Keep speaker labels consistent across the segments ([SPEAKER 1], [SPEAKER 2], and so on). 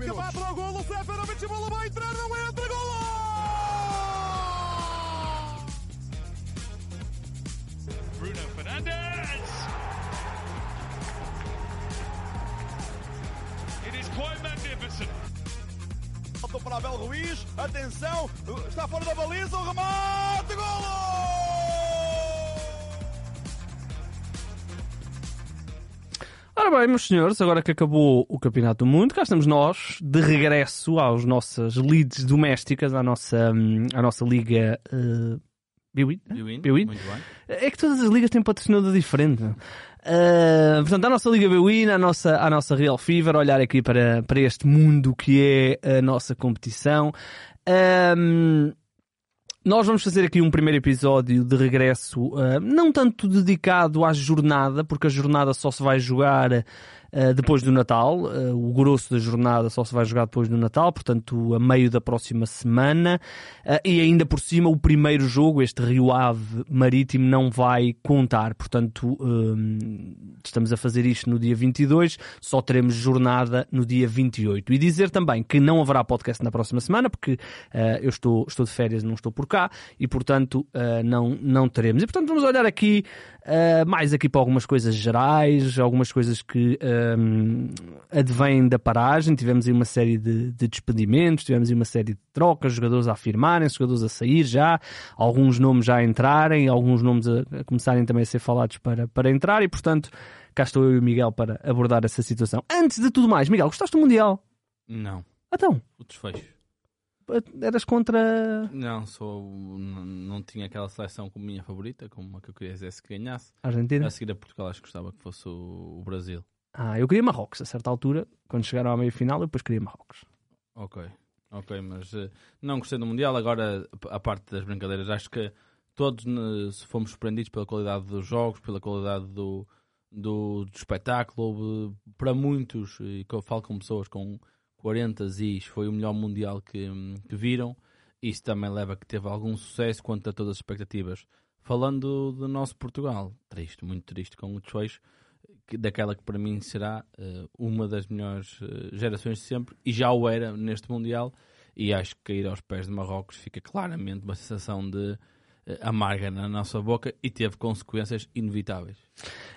[SPEAKER 1] Benfica vai para o golo, Seferovic, bola vai entrar, não entra, golo!
[SPEAKER 2] Bruno Fernandes! It is quite magnificent.
[SPEAKER 1] Para Abel Ruiz, atenção, está fora da baliza, o remate, golo!
[SPEAKER 3] Ora bem, meus senhores, agora que acabou o Campeonato do Mundo, cá estamos nós, de regresso às nossas leads domésticas, à nossa, hum, à nossa liga uh, Biwin?
[SPEAKER 4] Biwin,
[SPEAKER 3] Biwin?
[SPEAKER 4] muito bem.
[SPEAKER 3] É que todas as ligas têm patrocinador diferente. Uh, portanto, a nossa Liga Biwin, a nossa, a nossa Real Fever, olhar aqui para, para este mundo que é a nossa competição. Um, nós vamos fazer aqui um primeiro episódio de regresso, uh, não tanto dedicado à jornada, porque a jornada só se vai jogar uh, depois do Natal. Uh, o grosso da jornada só se vai jogar depois do Natal, portanto, a meio da próxima semana. e ainda por cima, o primeiro jogo, este Rio Ave Marítimo, não vai contar. Portanto, estamos a fazer isto no dia 22, só teremos jornada no dia 28. E dizer também que não haverá podcast na próxima semana, porque eu estou, estou de férias, não estou por cá e portanto não, não teremos. E portanto vamos olhar aqui mais aqui para algumas coisas gerais, algumas coisas que um, advêm da paragem. Tivemos aí uma série de, de despedimentos, tivemos aí uma série de trocas, jogadores a afirmarem, jogadores a sair já, alguns nomes já a entrarem, alguns nomes a, a começarem também a ser falados para, para entrar e portanto cá estou eu e o Miguel para abordar essa situação. Antes de tudo mais, Miguel, gostaste do Mundial?
[SPEAKER 4] Não.
[SPEAKER 3] Então?
[SPEAKER 4] O desfecho.
[SPEAKER 3] Eras contra.
[SPEAKER 4] Não, sou, não, não tinha aquela seleção como minha favorita, como a que eu quisesse que ganhasse.
[SPEAKER 3] Argentina?
[SPEAKER 4] A seguir a Portugal, acho que gostava que fosse o, o Brasil.
[SPEAKER 3] Ah, eu queria Marrocos a certa altura, quando chegaram à meia final, eu depois queria Marrocos.
[SPEAKER 4] Ok, ok, mas uh, não gostei do Mundial. Agora, a parte das brincadeiras, acho que todos uh, fomos surpreendidos pela qualidade dos jogos, pela qualidade do, do, do espetáculo. Para muitos, e que eu falo com pessoas com 40 Zis foi o melhor Mundial que, que, viram. Isso também leva a que teve algum sucesso quanto a todas as expectativas. Falando do nosso Portugal, triste, muito triste com o desfecho daquela que para mim será uh, uma das melhores uh, gerações de sempre e já o era neste Mundial. E acho que cair aos pés de Marrocos fica claramente uma sensação de uh, amarga na nossa boca e teve consequências inevitáveis.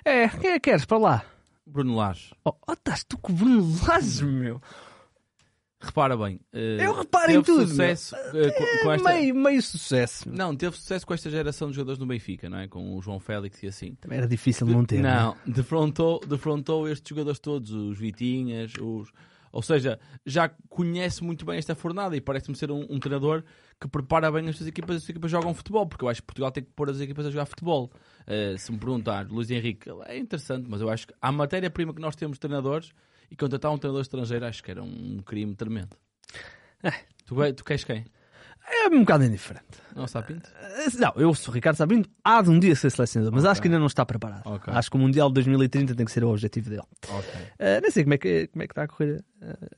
[SPEAKER 3] É, quem é que queres para lá?
[SPEAKER 4] Bruno Lage.
[SPEAKER 3] Oh, oh estás tu com o Bruno Lage, meu.
[SPEAKER 4] Repara bem. Uh,
[SPEAKER 3] eu reparo em tudo.
[SPEAKER 4] Sucesso, uh,
[SPEAKER 3] com, com esta... meio, meio sucesso.
[SPEAKER 4] Não, teve sucesso com esta geração de jogadores no Benfica, não é? Com o João Félix e assim.
[SPEAKER 3] Também era difícil de, manter.
[SPEAKER 4] Não, é? defrontou, defrontou estes jogadores todos, os Vitinhas, os. Ou seja, já conhece muito bem esta fornada e parece-me ser um, um, treinador que prepara bem as suas equipas, as suas equipas jogam futebol, porque eu acho que Portugal tem que pôr as equipas a jogar futebol. Uh, se me perguntar, Luís Henrique, é interessante, mas eu acho que a matéria-prima que nós temos de treinadores e contratar um treinador estrangeiro acho que era um crime tremendo.
[SPEAKER 3] É.
[SPEAKER 4] Tu, tu queres quem?
[SPEAKER 3] É um bocado indiferente.
[SPEAKER 4] Não, Sapinto?
[SPEAKER 3] Não, eu sou Ricardo Sapinto. Há de um dia ser selecionador, mas okay. acho que ainda não está preparado.
[SPEAKER 4] Okay.
[SPEAKER 3] Acho que o Mundial de 2030 tem que ser o objetivo dele.
[SPEAKER 4] Okay.
[SPEAKER 3] Uh, nem sei como é, que, como é que está a correr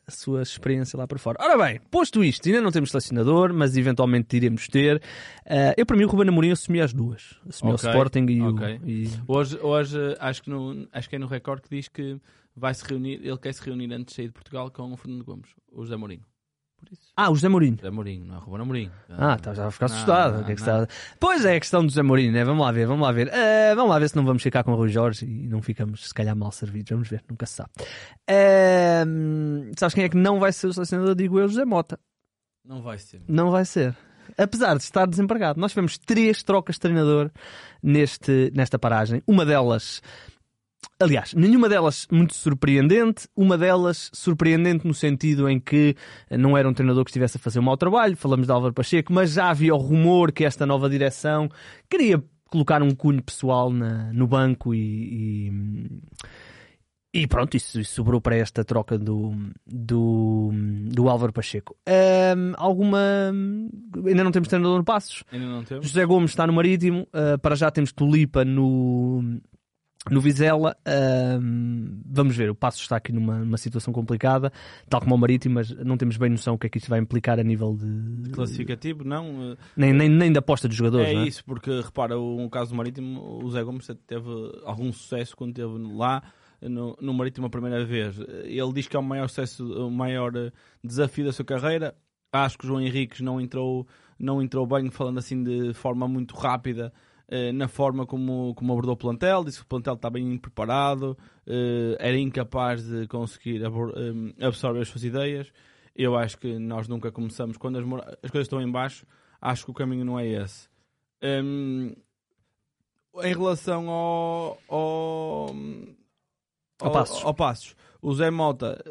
[SPEAKER 3] a sua experiência lá por fora. Ora bem, posto isto, ainda não temos selecionador, mas eventualmente iremos ter. Uh, eu, para mim, o Ruben Amorim assumi as duas. O Sporting e o... E...
[SPEAKER 4] Hoje, hoje acho, que no, acho que é no recorde que diz que vai se reunir, ele quer se reunir antes de sair de Portugal com o Fernando Gomes, o José Mourinho.
[SPEAKER 3] Ah, o José Mourinho.
[SPEAKER 4] José Mourinho, não é Ruben Amorim.
[SPEAKER 3] Ah, estava já a ficar assustado. Não, que é que está... Pois é, a questão do José Mourinho, né? Vamos lá ver, vamos lá ver. Uh, vamos lá ver se não vamos ficar com o Rui Jorge e não ficamos, se calhar, mal servidos. Vamos ver, nunca se sabe. Uh, sabes quem é que não vai ser o selecionador? Digo eu, José Mota.
[SPEAKER 4] Não vai ser.
[SPEAKER 3] Não vai ser. Apesar de estar desempregado. Nós tivemos três trocas de treinador neste, nesta paragem. Uma delas Aliás, nenhuma delas muito surpreendente, uma delas surpreendente no sentido em que não era um treinador que estivesse a fazer um mau trabalho, falamos de Álvaro Pacheco, mas já havia o rumor que esta nova direção queria colocar um cunho pessoal na, no banco e, e, e pronto, isso, isso, sobrou para esta troca do, do, do Álvaro Pacheco. Um, alguma. Ainda não temos treinador no Passos.
[SPEAKER 4] Ainda não temos.
[SPEAKER 3] José Gomes está no Marítimo. Uh, para já temos Tulipa no, no Vizela, vamos ver, o Passo está aqui numa, numa, situação complicada, tal como o Marítimo, mas não temos bem noção o que é que isto vai implicar a nível de...
[SPEAKER 4] Classificativo, não?
[SPEAKER 3] Nem, nem, nem da aposta dos jogadores,
[SPEAKER 4] É,
[SPEAKER 3] é?
[SPEAKER 4] isso, porque repara, o, caso do Marítimo, o Zé Gomes teve algum sucesso quando esteve lá, no, no Marítimo a primeira vez. Ele diz que é o maior sucesso, o maior desafio da sua carreira. Acho que o João Henriques não entrou, não entrou bem, falando assim de forma muito rápida, eh, na forma como, como abordou o plantel. Disse que o plantel está bem preparado, eh, era incapaz de conseguir eh, absorver as suas ideias. Eu acho que nós nunca começamos, quando as, as coisas estão em baixo, acho que o caminho não é esse. Hum, em relação ao, ao,
[SPEAKER 3] Ao Passos.
[SPEAKER 4] ao Passos, o Zé Mota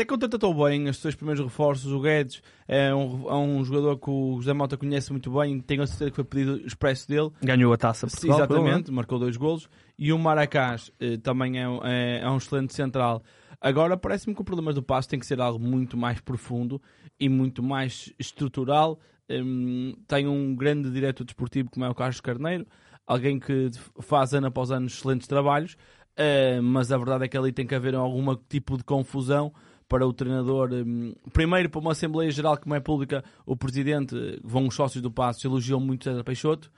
[SPEAKER 4] até contratou bem os seus primeiros reforços. O Guedes é um, é um jogador que o Zé Mota conhece muito bem, tenho a certeza que foi pedido expresso dele.
[SPEAKER 3] Ganhou a taça
[SPEAKER 4] Sim,
[SPEAKER 3] Portugal. pelo
[SPEAKER 4] exatamente, marcou dois golos. E o Maracás eh, também é, um- é- é um excelente central. Agora parece-me que o problema do passo tem que ser algo muito mais profundo e muito mais estrutural. Hum, tem um grande diretor desportivo como é o Carlos Carneiro, alguém que faz ano após ano excelentes trabalhos, eh, mas a verdade é que ali tem que haver algum tipo de confusão para o treinador. hum, primeiro, para uma Assembleia Geral como é pública, o presidente, eh, vão os sócios do Passo, elogiam muito César Peixoto.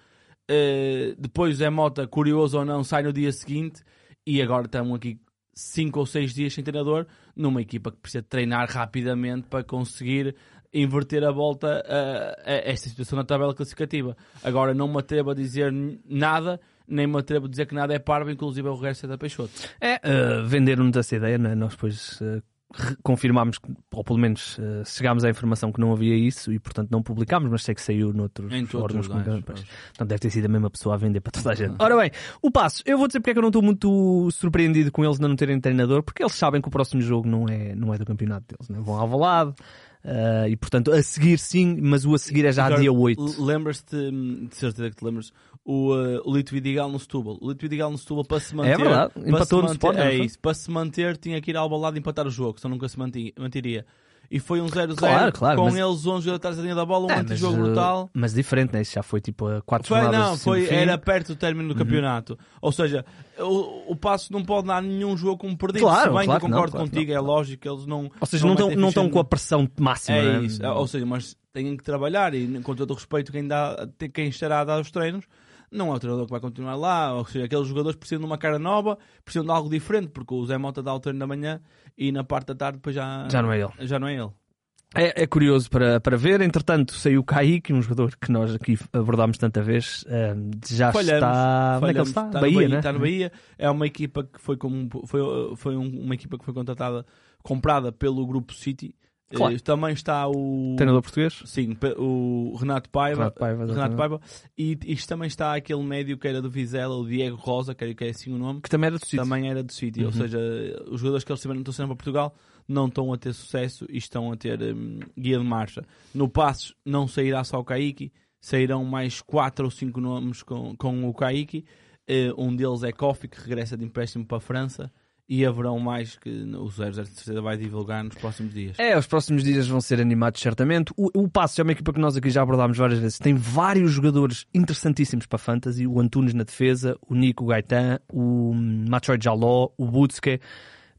[SPEAKER 4] Uh, depois Zé Mota, curioso ou não, sai no dia seguinte e agora estamos aqui 5 ou 6 dias sem treinador numa equipa que precisa treinar rapidamente para conseguir inverter a volta a, a esta situação na tabela classificativa. Agora não me atrevo a dizer nada, nem me atrevo a dizer que nada é parvo, inclusive é o resto da Peixoto.
[SPEAKER 3] É, uh, venderam-nos essa ideia, né? nós depois uh, confirmámos, ou pelo menos uh, chegámos à informação que não havia isso e portanto não publicámos, mas sei que saiu noutros
[SPEAKER 4] Em
[SPEAKER 3] órgãos comunicados. Portanto deve ter sido a mesma pessoa a vender para toda a gente. Ora bem, o passo, eu vou dizer porque é que eu não estou muito surpreendido com eles não terem treinador, porque eles sabem que o próximo jogo não é, não é do campeonato deles, né? vão ao lado. E portanto, a seguir sim, mas o a seguir é já
[SPEAKER 4] Agora,
[SPEAKER 3] dia 8.
[SPEAKER 4] l- Lembras-te, hum, de certeza que te lembras, o, uh, o Lito Vidigal no Setúbal. O Lito Vidigal no Setúbal para se manter.
[SPEAKER 3] verdade,
[SPEAKER 4] para
[SPEAKER 3] empatou no
[SPEAKER 4] manter-
[SPEAKER 3] Sporting,
[SPEAKER 4] É isso, para se manter tinha que ir ao balado e empatar o jogo, senão nunca se manti- manteria. E foi um 0-0
[SPEAKER 3] Claro, claro,
[SPEAKER 4] com
[SPEAKER 3] mas-
[SPEAKER 4] eles 11 atrás da linha da bola, um
[SPEAKER 3] É, mas,
[SPEAKER 4] antijogo
[SPEAKER 3] uh,
[SPEAKER 4] brutal.
[SPEAKER 3] mas diferente, né? Isso já foi tipo a 4
[SPEAKER 4] Foi, não, foi, era perto do término do campeonato. Ou seja, o, o passo não pode dar nenhum jogo como perdido.
[SPEAKER 3] Claro,
[SPEAKER 4] se bem
[SPEAKER 3] claro
[SPEAKER 4] que eu
[SPEAKER 3] que não,
[SPEAKER 4] concordo
[SPEAKER 3] claro
[SPEAKER 4] contigo,
[SPEAKER 3] não,
[SPEAKER 4] é lógico que eles não.
[SPEAKER 3] Ou seja, não não
[SPEAKER 4] ficha
[SPEAKER 3] estão com a pressão máxima.
[SPEAKER 4] É
[SPEAKER 3] né?
[SPEAKER 4] isso, ou seja, mas têm que trabalhar e com todo o respeito quem, dá, quem estará a dar os treinos não é o treinador que vai continuar lá, ou seja, aqueles jogadores precisam de uma cara nova, precisam de algo diferente, porque o Zé Mota dá o treino da manhã e na parte da tarde depois já,
[SPEAKER 3] Já não é ele.
[SPEAKER 4] Já não é ele.
[SPEAKER 3] É, é curioso para, para ver. Entretanto, saiu o Kaique, um jogador que nós aqui abordámos tanta vez. ehm, já
[SPEAKER 4] Falhamos,
[SPEAKER 3] está. Onde é que ele
[SPEAKER 4] falhamos.
[SPEAKER 3] está?
[SPEAKER 4] Está no
[SPEAKER 3] Bahia, né?
[SPEAKER 4] Está no Bahia. É uma equipa que foi, como, foi, foi um- uma equipa que foi contratada, comprada pelo Grupo City.
[SPEAKER 3] Claro.
[SPEAKER 4] Eh, também está o.
[SPEAKER 3] Treinador português.
[SPEAKER 4] Sim, o Renato Paiva.
[SPEAKER 3] Renato Paiva,
[SPEAKER 4] Renato. Paiva. E isto também está aquele médio que era do Vizela, o Diego Rosa, que é, que é assim o nome.
[SPEAKER 3] Que também era do sítio.
[SPEAKER 4] Também era do City. Ou
[SPEAKER 3] Uhum.
[SPEAKER 4] seja, os jogadores que eles tiveram estão sendo para Portugal não estão a ter sucesso e estão a ter hum, guia de marcha. No Passos não sairá só o Kaique, sairão mais 4 ou 5 nomes com, com o Kaique. Eh, um deles é Kofi, que regressa de empréstimo para a França. E haverão mais que o 00 de vai divulgar nos próximos dias.
[SPEAKER 3] É, os próximos dias vão ser animados certamente. O, o Passos é uma equipa que nós aqui já abordámos várias vezes. Tem vários jogadores interessantíssimos para Fantasy. O Antunes na defesa, o Nico Gaetan, o Machoy Jaló, o Butske.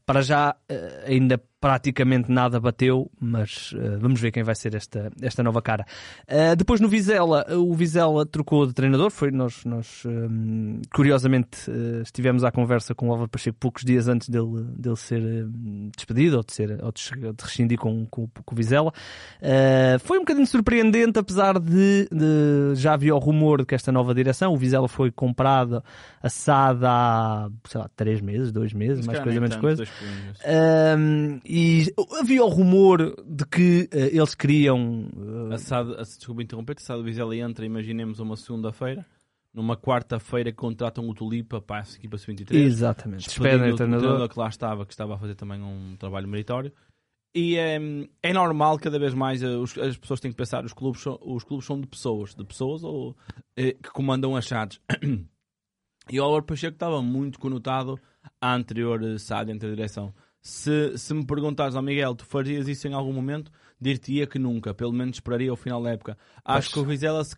[SPEAKER 3] Para já eh, ainda praticamente nada bateu, mas eh, vamos ver quem vai ser esta, esta nova cara. Eh, depois no Vizela, o Vizela trocou de treinador. Foi nós, nós hum, curiosamente eh, estivemos à conversa com o Álvaro Pacheco poucos dias antes dele, dele ser despedido ou de, ser, ou de, rescindir com, com, com o Vizela. Foi um bocadinho surpreendente, apesar de, de já havia o rumor de que esta nova direção, o Vizela foi comprado, assada há, sei lá, três meses, dois meses,
[SPEAKER 4] Se
[SPEAKER 3] mais coisa, menos
[SPEAKER 4] tanto,
[SPEAKER 3] coisa. E havia o rumor de que eh, eles queriam. eh,
[SPEAKER 4] Assado, ass- desculpa interromper, Assado Vizela entra, imaginemos uma segunda-feira, numa quarta-feira contratam o Tulipa para a equipa sub-23.
[SPEAKER 3] exatamente. Despedem o treinador.
[SPEAKER 4] que lá estava, que estava a fazer também um trabalho meritório. E é, é normal, cada vez mais, eh, os- as pessoas têm que pensar, os clubes são, os clubes são de pessoas, de pessoas ou, eh, que comandam as SADs. E o Álvaro Pacheco estava muito conotado à anterior SAD, anterior direção. Se, se me perguntares ao Miguel, tu farias isso em algum momento? Dir-te-ia que nunca, pelo menos esperaria o final da época. Acho que o Vizela se,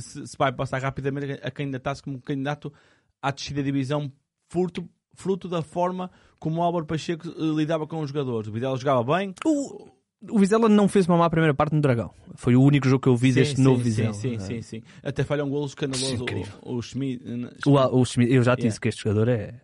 [SPEAKER 4] se, se vai passar rapidamente a candidatar-se como candidato à descida da divisão fruto, fruto da forma como o Álvaro Pacheco eh, lidava com os jogadores. O Vizela jogava bem,
[SPEAKER 3] O, o Vizela não fez uma má primeira parte no Dragão. Foi o único jogo que eu vi
[SPEAKER 4] Sim,
[SPEAKER 3] deste
[SPEAKER 4] sim,
[SPEAKER 3] novo
[SPEAKER 4] sim,
[SPEAKER 3] Vizela.
[SPEAKER 4] Sim,
[SPEAKER 3] É.
[SPEAKER 4] sim, sim. Até falha um golo escandaloso. O, o Schmidt.
[SPEAKER 3] O, o Schmidt- eu já te
[SPEAKER 4] Yeah.
[SPEAKER 3] disse que este jogador é.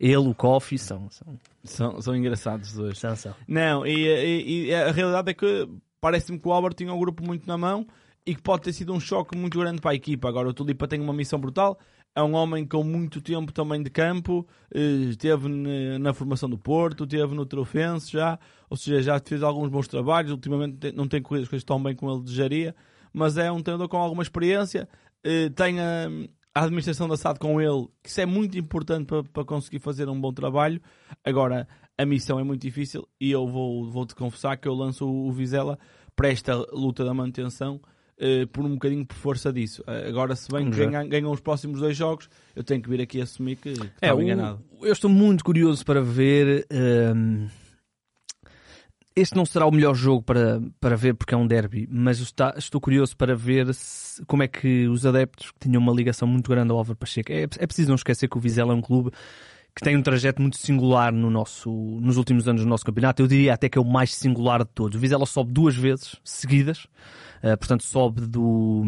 [SPEAKER 3] Ele, o Kofi, são. são,
[SPEAKER 4] São, são engraçados os dois.
[SPEAKER 3] são, são.
[SPEAKER 4] Não, e, e- e a realidade é que parece-me que o Albert tinha um grupo muito na mão e que pode ter sido um choque muito grande para a equipa. Agora o Tulipa tem uma missão brutal. É um homem com muito tempo também de campo, eh, esteve na, na formação do Porto, esteve no Trofense já, ou seja, já fez alguns bons trabalhos. Ultimamente não tem corrido as coisas tão bem como ele desejaria, mas é um treinador com alguma experiência. eh, tem a, administração da SAD com ele, que isso é muito importante para, conseguir fazer um bom trabalho. Agora, a missão é muito difícil e eu vou, vou-te confessar que eu lanço o Vizela para esta luta da manutenção eh, por um bocadinho por força disso. Eh, agora, se bem que ganham, ganham os próximos dois jogos, eu tenho que vir aqui assumir que, que
[SPEAKER 3] É,
[SPEAKER 4] estava
[SPEAKER 3] o-
[SPEAKER 4] enganado.
[SPEAKER 3] eu estou muito curioso para ver. hum, este não será o melhor jogo para, para ver porque é um derby, mas está- estou curioso para ver se- como é que os adeptos que tinham uma ligação muito grande ao Álvaro Pacheco. É, é preciso não esquecer que o Vizela é um clube que tem um trajeto muito singular no nosso, nos últimos anos do nosso campeonato. Eu diria até que é o mais singular de todos. O Vizela sobe duas vezes seguidas, eh, portanto sobe do,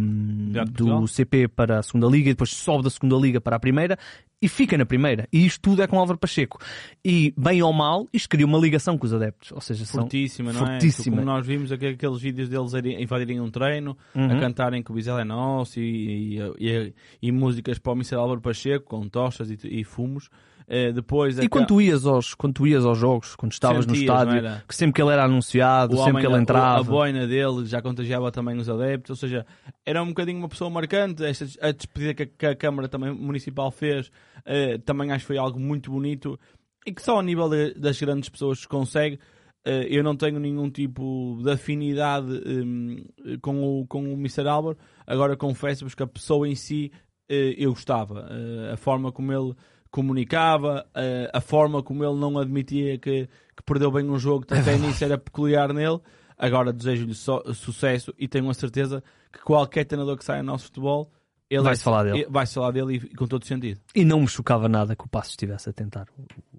[SPEAKER 3] do CP para a segunda liga e depois sobe da segunda liga para a primeira e fica na primeira. E isto tudo é com Álvaro Pacheco. E, bem ou mal, isto cria uma ligação com os adeptos. Ou seja,
[SPEAKER 4] Fortíssima, não
[SPEAKER 3] fortíssima.
[SPEAKER 4] é? Como nós vimos aqu- aqueles vídeos deles a irem- a invadirem um treino, a
[SPEAKER 3] Uhum.
[SPEAKER 4] cantarem que o Vizela é nosso e, e, e- e músicas para o Mr. Álvaro Pacheco com tochas e, e fumos. Eh, depois
[SPEAKER 3] E quando tu, ias aos, quando tu ias aos jogos, quando estavas no
[SPEAKER 4] Sentias, não
[SPEAKER 3] estádio, que sempre que ele era anunciado,
[SPEAKER 4] o
[SPEAKER 3] sempre
[SPEAKER 4] homem,
[SPEAKER 3] que ele
[SPEAKER 4] a-
[SPEAKER 3] entrava.
[SPEAKER 4] A boina dele já contagiava também os adeptos, ou seja, era um bocadinho uma pessoa marcante. Esta, a despedida que a, que a Câmara também Municipal fez eh, também acho que foi algo muito bonito e que só ao nível de- das grandes pessoas se consegue. Eh, eu não tenho nenhum tipo de afinidade hum, com, o, com o Mr. Albert, agora confesso-vos que a pessoa em si eu gostava. A forma como ele comunicava, eh, a forma como ele não admitia que, que perdeu bem um jogo, que até nisso era peculiar nele. Agora desejo-lhe sucesso e tenho a certeza que qualquer treinador que saia no nosso futebol ele
[SPEAKER 3] Vai-se falar dele.
[SPEAKER 4] Vai-se falar dele e, com todo sentido.
[SPEAKER 3] E não me chocava nada que o Passo estivesse a tentar.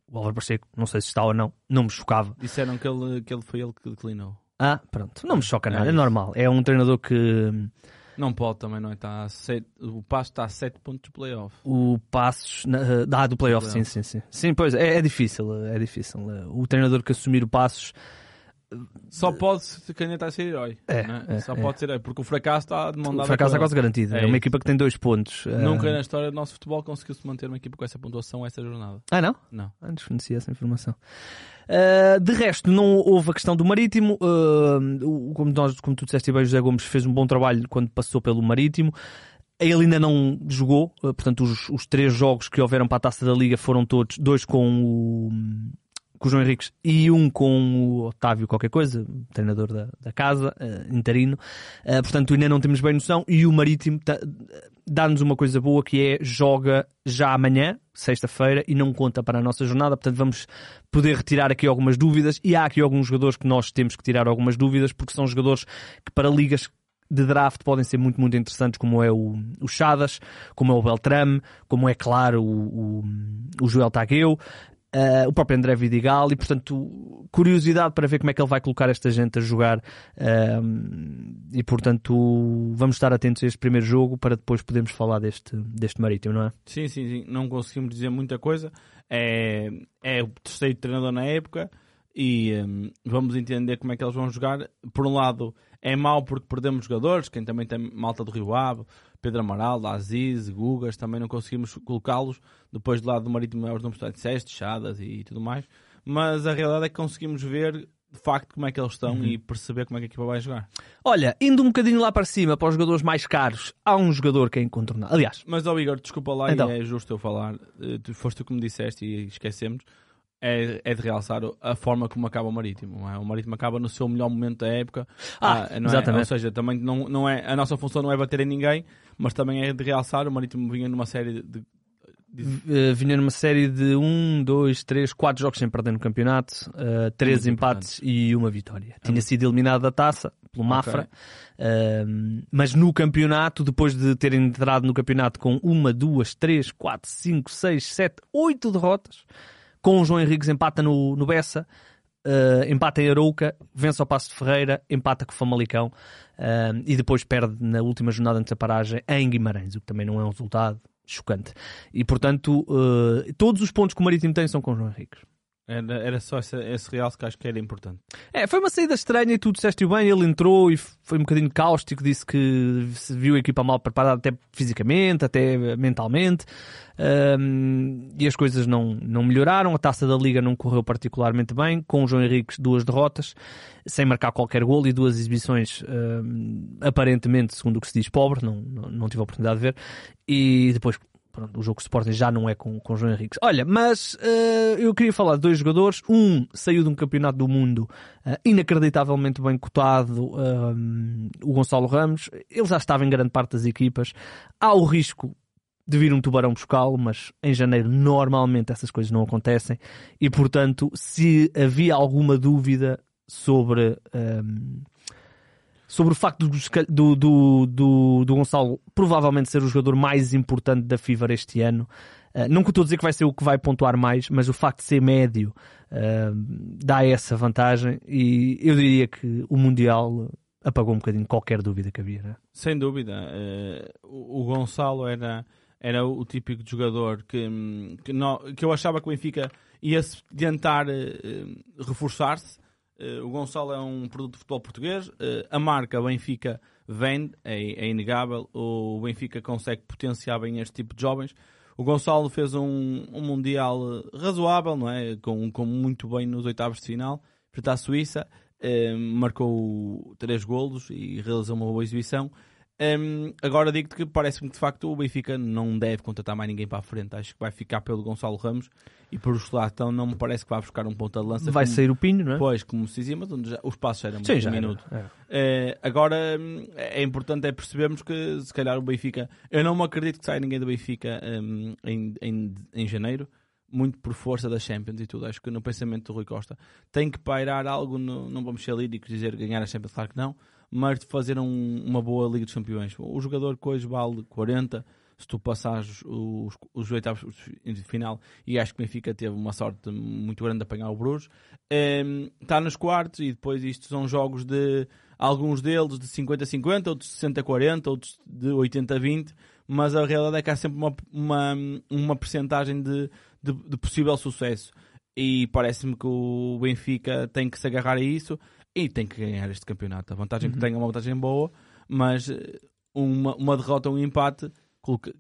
[SPEAKER 3] O, Álvaro Pacheco, não sei se está ou não, não me chocava.
[SPEAKER 4] Disseram que ele, que ele foi ele que declinou.
[SPEAKER 3] Ah, pronto, não me choca
[SPEAKER 4] É
[SPEAKER 3] nada, é
[SPEAKER 4] isso.
[SPEAKER 3] normal. É um treinador que
[SPEAKER 4] Não pode também, não é? Está a sete, o passo está a 7 pontos de playoff.
[SPEAKER 3] o Passos, ah, do playoff, sim,
[SPEAKER 4] Playoff.
[SPEAKER 3] sim, sim. Sim, pois, é, é difícil, é difícil. O treinador que assumir o Passos
[SPEAKER 4] Só pode se candidatar a ser herói.
[SPEAKER 3] É,
[SPEAKER 4] não é? Só
[SPEAKER 3] é.
[SPEAKER 4] pode ser herói, porque o fracasso está de mão
[SPEAKER 3] O fracasso
[SPEAKER 4] com
[SPEAKER 3] é quase garantido. É,
[SPEAKER 4] É
[SPEAKER 3] uma equipa que tem dois pontos.
[SPEAKER 4] Nunca
[SPEAKER 3] Ah,
[SPEAKER 4] na história do nosso futebol conseguiu-se manter uma equipa com essa pontuação essa jornada.
[SPEAKER 3] Ah, não?
[SPEAKER 4] Não.
[SPEAKER 3] Ah, desconhecia essa informação. Ah, de resto, não houve a questão do Marítimo. O- como, nós, como tu disseste bem, José Gomes fez um bom trabalho quando passou pelo Marítimo. Ele ainda não jogou, portanto, os, os três jogos que houveram para a taça da Liga foram todos, dois com o, com o João Henriques e um com o Otávio, qualquer coisa, treinador da, da casa, ah, interino. Ah, portanto, ainda não temos bem noção. E o Marítimo tá- dá-nos uma coisa boa que é joga já amanhã, sexta-feira, e não conta para a nossa jornada. Portanto, vamos poder retirar aqui algumas dúvidas. E há aqui alguns jogadores que nós temos que tirar algumas dúvidas, porque são jogadores que para ligas de draft podem ser muito, muito interessantes, como é o, o Chadas, como é o Beltrame, como é, claro, o, o, o Joel Tagueu, eh, o próprio André Vidigal, e portanto, curiosidade para ver como é que ele vai colocar esta gente a jogar. eh, e portanto, vamos estar atentos a este primeiro jogo para depois podermos falar deste, deste marítimo, não é?
[SPEAKER 4] Sim, sim, sim. Não conseguimos dizer muita coisa. É, é o terceiro treinador na época e hum, vamos entender como é que eles vão jogar. Por um lado, é mau porque perdemos jogadores, quem também tem malta do Rio Ave, Pedro Amaral, Aziz, Gugas, também não conseguimos colocá-los. Depois do lado do Marítimo é os nomes que tu disseste, Chadas e tudo mais. Mas a realidade é que conseguimos ver de facto como é que eles estão e perceber como é que a equipa vai jogar.
[SPEAKER 3] Olha, indo um bocadinho lá para cima, para os jogadores mais caros, há um jogador que é incontornável. Aliás,
[SPEAKER 4] Mas, ó Igor, desculpa lá,
[SPEAKER 3] Então.
[SPEAKER 4] é justo eu falar, eh, tu, foste tu que me disseste e esquecemos, é, é de realçar a forma como acaba o Marítimo. não é? O Marítimo acaba no seu melhor momento da época.
[SPEAKER 3] Ah,
[SPEAKER 4] não é?
[SPEAKER 3] exatamente.
[SPEAKER 4] Ou seja, também não, não é, a nossa função não é bater em ninguém, mas também é de realçar. O Marítimo vinha numa série de. de-
[SPEAKER 3] eh, vinha numa série de um, dois, três, quatro jogos sem perder no campeonato, eh, três
[SPEAKER 4] Muito
[SPEAKER 3] empates e uma vitória. Tinha sido eliminado da taça pelo Mafra, eh, mas no campeonato, depois de ter entrado no campeonato com uma, duas, três, quatro, cinco, seis, sete, oito derrotas, com o João Henriques empata no, no Bessa, uh, empata em Arouca, vence ao Passo de Ferreira, empata com o Famalicão uh, e depois perde na última jornada antes da paragem em Guimarães, o que também não é um resultado chocante. E portanto, uh, todos os pontos que o Marítimo tem são com o João Henriques.
[SPEAKER 4] Era, era só esse, esse realce que acho que era importante.
[SPEAKER 3] É, foi uma saída estranha e tu disseste bem, ele entrou e foi um bocadinho cáustico, disse que se viu a equipa mal preparada até fisicamente, até mentalmente, um, e as coisas não, não melhoraram, a taça da Liga não correu particularmente bem, com o João Henriques duas derrotas, sem marcar qualquer gol e duas exibições um, aparentemente, segundo o que se diz, pobre, não, não, não tive a oportunidade de ver, e depois pronto, o jogo de Sporting já não é com, com João Henriques. Olha, mas uh, eu queria falar de dois jogadores. Um saiu de um campeonato do mundo uh, inacreditavelmente bem cotado, uh, o Gonçalo Ramos. Ele já estava em grande parte das equipas. Há o risco de vir um tubarão buscá-lo, mas em janeiro normalmente essas coisas não acontecem. E portanto, se havia alguma dúvida sobre sobre o facto do, do, do, do, Gonçalo provavelmente ser o jogador mais importante da FIVA este ano. Uh, não estou a dizer que vai ser o que vai pontuar mais, mas o facto de ser médio uh, dá essa vantagem e eu diria que o Mundial apagou um bocadinho qualquer dúvida que havia. Né?
[SPEAKER 4] Sem dúvida. Uh, o Gonçalo era, era o típico jogador que, que, não, que eu achava que o Benfica ia tentar reforçar-se o Gonçalo é um produto de futebol português. Uh, a marca Benfica vende, é, é, inegável. O Benfica consegue potenciar bem este tipo de jovens. O Gonçalo fez um, um Mundial razoável, não é? Com, com muito bem nos oitavos de final, frente à Suíça. Uh, marcou três golos e realizou uma boa exibição. Um, agora digo-te que parece-me que de facto o Benfica não deve contratar mais ninguém para a frente. Acho que vai ficar pelo Gonçalo Ramos e por então não me parece que vá buscar um ponta de lança.
[SPEAKER 3] Vai
[SPEAKER 4] como,
[SPEAKER 3] sair o Pinho, não é?
[SPEAKER 4] Pois, como se dizia, mas onde já, os passos eram
[SPEAKER 3] Sim,
[SPEAKER 4] um minuto.
[SPEAKER 3] Era,
[SPEAKER 4] é, agora é importante é percebermos que se calhar o Benfica. Eu não me acredito que saia ninguém do Benfica um, em, em, em janeiro muito por força da Champions e tudo. Acho que no pensamento do Rui Costa tem que pairar algo, no, não vamos ser líricos dizer ganhar a Champions, claro que não, mas de fazer um, uma boa Liga dos Campeões. O jogador que hoje vale 40, se tu passares os, os oitavos de final, e acho que o Benfica teve uma sorte muito grande de apanhar o Bruges, está nos quartos e depois isto são jogos de alguns deles de 50-50, outros de 60-40, outros de 80-20, mas a realidade é que há sempre uma, uma, uma percentagem de, de, de possível sucesso. E parece-me que o Benfica tem que se agarrar a isso e tem que ganhar este campeonato. A vantagem uhum. que tem é uma vantagem boa, mas eh, uma, uma derrota ou um empate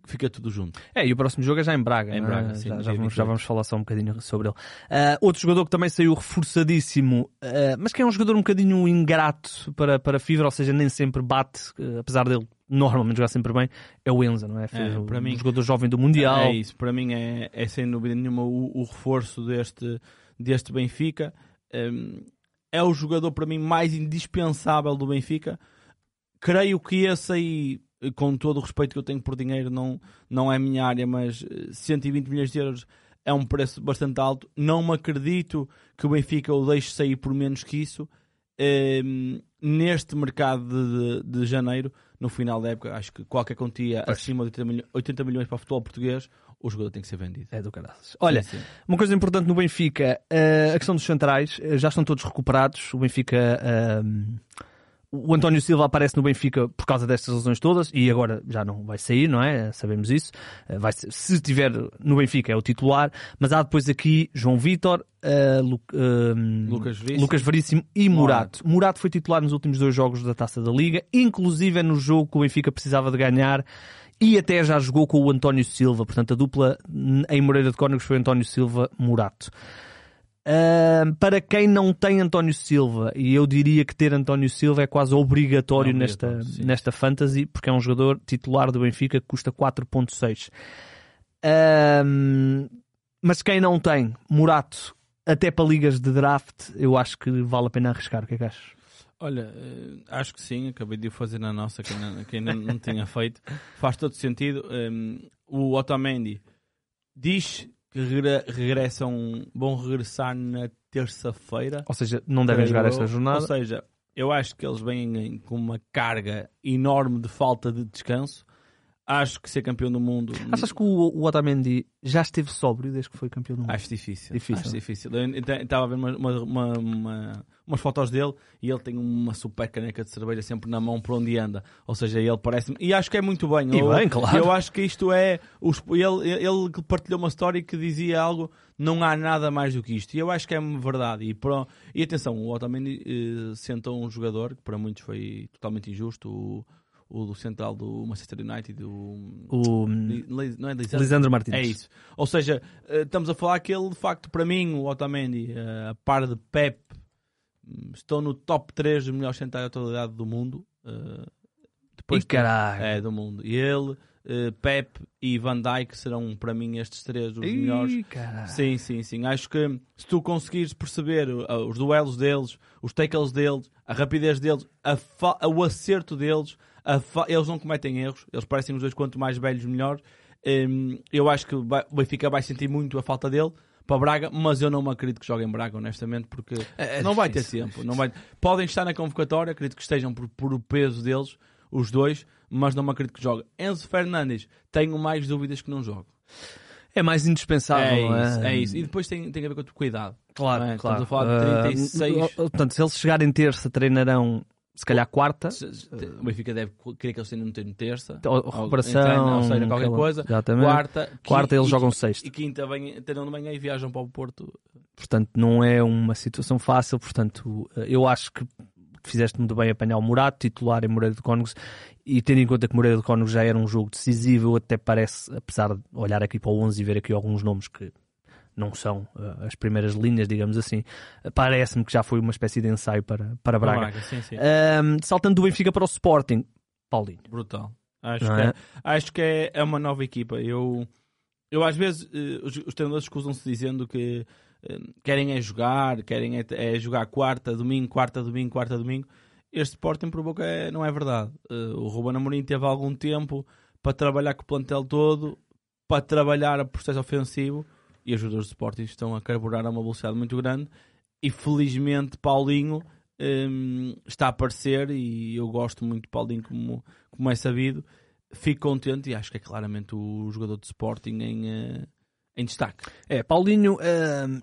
[SPEAKER 4] fica tudo junto.
[SPEAKER 3] É, e o próximo jogo é já em Braga.
[SPEAKER 4] É em Braga, é? sim,
[SPEAKER 3] já, já, vamos, já, vamos, falar só um bocadinho sobre ele. Uh, outro jogador que também saiu reforçadíssimo, uh, mas que é um jogador um bocadinho ingrato para, para Fibra, ou seja, nem sempre bate, uh, apesar dele normalmente jogar sempre bem, é o Enza, não é?
[SPEAKER 4] é para mim,
[SPEAKER 3] um jogador jovem do Mundial.
[SPEAKER 4] É isso, para mim é, é sem dúvida nenhuma o, o reforço deste, deste Benfica. Um, é o jogador para mim mais indispensável do Benfica. Creio que esse aí, com todo o respeito que eu tenho por dinheiro, não, não é a minha área, mas 120 eh, milhões de euros é um preço bastante alto. Não me acredito que o Benfica o deixe sair por menos que isso. Um, neste mercado de, de, de, janeiro, no final da época, acho que qualquer quantia acima de 80 milhões, 80 milhões para o futebol português, o jogador tem que ser vendido.
[SPEAKER 3] É do caraças. Olha, sim, sim. uma coisa importante no Benfica, uh, a questão dos centrais, uh, já estão todos recuperados. O Benfica. Uh, o António Silva aparece no Benfica por causa destas lesões todas e agora já não vai sair, não é? Sabemos isso. Vai ser, se estiver no Benfica é o titular, mas há depois aqui João Vitor, uh, Lu, uh,
[SPEAKER 4] Lucas, Veríssimo.
[SPEAKER 3] Lucas Veríssimo e Murato. Murato foi titular nos últimos dois jogos da Taça da Liga, inclusive é no jogo que o Benfica precisava de ganhar e até já jogou com o António Silva. Portanto, a dupla em Moreira de Cónegos foi António Silva-Murato. Uh, para quem não tem António Silva, e eu diria que ter António Silva é quase obrigatório, é obrigatório nesta, nesta fantasy, porque é um jogador titular do Benfica que custa 4.6. Uh, mas quem não tem, Murato, até para ligas de draft, eu acho que vale a pena arriscar. O que é que achas?
[SPEAKER 4] Olha, eh, acho que sim, acabei de o fazer na nossa, que ainda, que ainda não tinha feito. Faz todo sentido. Um, o Otamendi diz que regressam, vão regressar na terça-feira.
[SPEAKER 3] Ou seja, não devem jogar esta jornada.
[SPEAKER 4] Ou seja, eu acho que eles vêm com uma carga enorme de falta de descanso. Acho que ser campeão do mundo.
[SPEAKER 3] Achas que o, o Otamendi já esteve sóbrio desde que foi campeão do mundo?
[SPEAKER 4] Acho difícil.
[SPEAKER 3] Difícil.
[SPEAKER 4] Acho difícil. Eu estava a ver uma, uma, uma, uma, umas fotos dele e ele tem uma super caneca de cerveja sempre na mão por onde anda. Ou seja, ele parece-me. E acho que é muito bem.
[SPEAKER 3] E
[SPEAKER 4] eu,
[SPEAKER 3] bem, claro.
[SPEAKER 4] Eu acho que isto é. Ele, ele partilhou uma história que dizia algo. Não há nada mais do que isto. E eu acho que é verdade. E, pro, e atenção, o Otamendi eh, sentou um jogador que para muitos foi totalmente injusto. O, o do central do Manchester United, o,
[SPEAKER 3] O
[SPEAKER 4] não é Lisandro?
[SPEAKER 3] Lisandro Martins.
[SPEAKER 4] É isso. Ou seja, eh, estamos a falar que ele, de facto, para mim, o Otamendi, eh, a par de Pep, hum, estão no top 3 dos melhores centrais de atualidade do mundo. eh,
[SPEAKER 3] E
[SPEAKER 4] depois tem-
[SPEAKER 3] caralho.
[SPEAKER 4] É, do mundo. E ele, Pep e Van Dijk serão, para mim, estes três os melhores.
[SPEAKER 3] Caralho.
[SPEAKER 4] Sim, sim, sim. Acho que se tu conseguires perceber os duelos deles, os tackles deles, a rapidez deles, a o acerto deles, eles não cometem erros, eles parecem os dois quanto mais velhos, melhor. Um, eu acho que vai- o Benfica vai sentir muito a falta dele para Braga, mas eu não me acredito que jogue em Braga, honestamente, porque
[SPEAKER 3] É- é
[SPEAKER 4] não vai ter
[SPEAKER 3] difícil,
[SPEAKER 4] tempo. Não vai... Podem estar na convocatória, acredito que estejam por, por o peso deles, os dois, mas não me acredito que jogue. Enzo Fernandes, tenho mais dúvidas que não jogue.
[SPEAKER 3] É mais indispensável,
[SPEAKER 4] É isso, é isso. E depois tem, tem a ver com o cuidado.
[SPEAKER 3] Claro,
[SPEAKER 4] é?
[SPEAKER 3] claro.
[SPEAKER 4] Estamos a falar de
[SPEAKER 3] Ah,
[SPEAKER 4] 36.
[SPEAKER 3] portanto, se eles chegarem terça, treinarão se calhar quarta.
[SPEAKER 4] Se- se- O Benfica deve querer que eles tenham ter terça.
[SPEAKER 3] Ou- ou recuperação,
[SPEAKER 4] ou seja, qualquer
[SPEAKER 3] aquela-
[SPEAKER 4] coisa.
[SPEAKER 3] Exatamente.
[SPEAKER 4] Quarta,
[SPEAKER 3] Quarta eles
[SPEAKER 4] e-
[SPEAKER 3] jogam sexta.
[SPEAKER 4] E quinta vem, terão de manhã e viajam para o Porto.
[SPEAKER 3] Portanto, não é uma situação fácil. Portanto, eh, eu acho que fizeste muito bem apanhar o Murato, titular em Moreira de Cónegos, e tendo em conta que Moreira de Cónegos já era um jogo decisivo, até parece, apesar de olhar aqui para o 11 e ver aqui alguns nomes que não são eh, as primeiras linhas, digamos assim, parece-me que já foi uma espécie de ensaio para, para Braga.
[SPEAKER 4] Sim, sim.
[SPEAKER 3] Ahm, saltando do Benfica para o Sporting, Paulinho.
[SPEAKER 4] Brutal. Acho
[SPEAKER 3] Não
[SPEAKER 4] que,
[SPEAKER 3] é?
[SPEAKER 4] é, acho que é, é uma nova equipa. Eu, eu às vezes, eh, os, os treinadores escusam-se dizendo que eh, querem é jogar, querem é, é jogar quarta, domingo, quarta, domingo, quarta, domingo. Este Sporting provou que é- não é verdade. Eh, o Ruben Amorim teve algum tempo para trabalhar com o plantel todo, para trabalhar o processo ofensivo e os jogadores do Sporting estão a carburar a uma velocidade muito grande. E felizmente Paulinho hum, está a aparecer e eu gosto muito de Paulinho como, como é sabido. Fico contente e acho que é claramente o jogador de Sporting em, eh, em destaque.
[SPEAKER 3] É, Paulinho, ahm,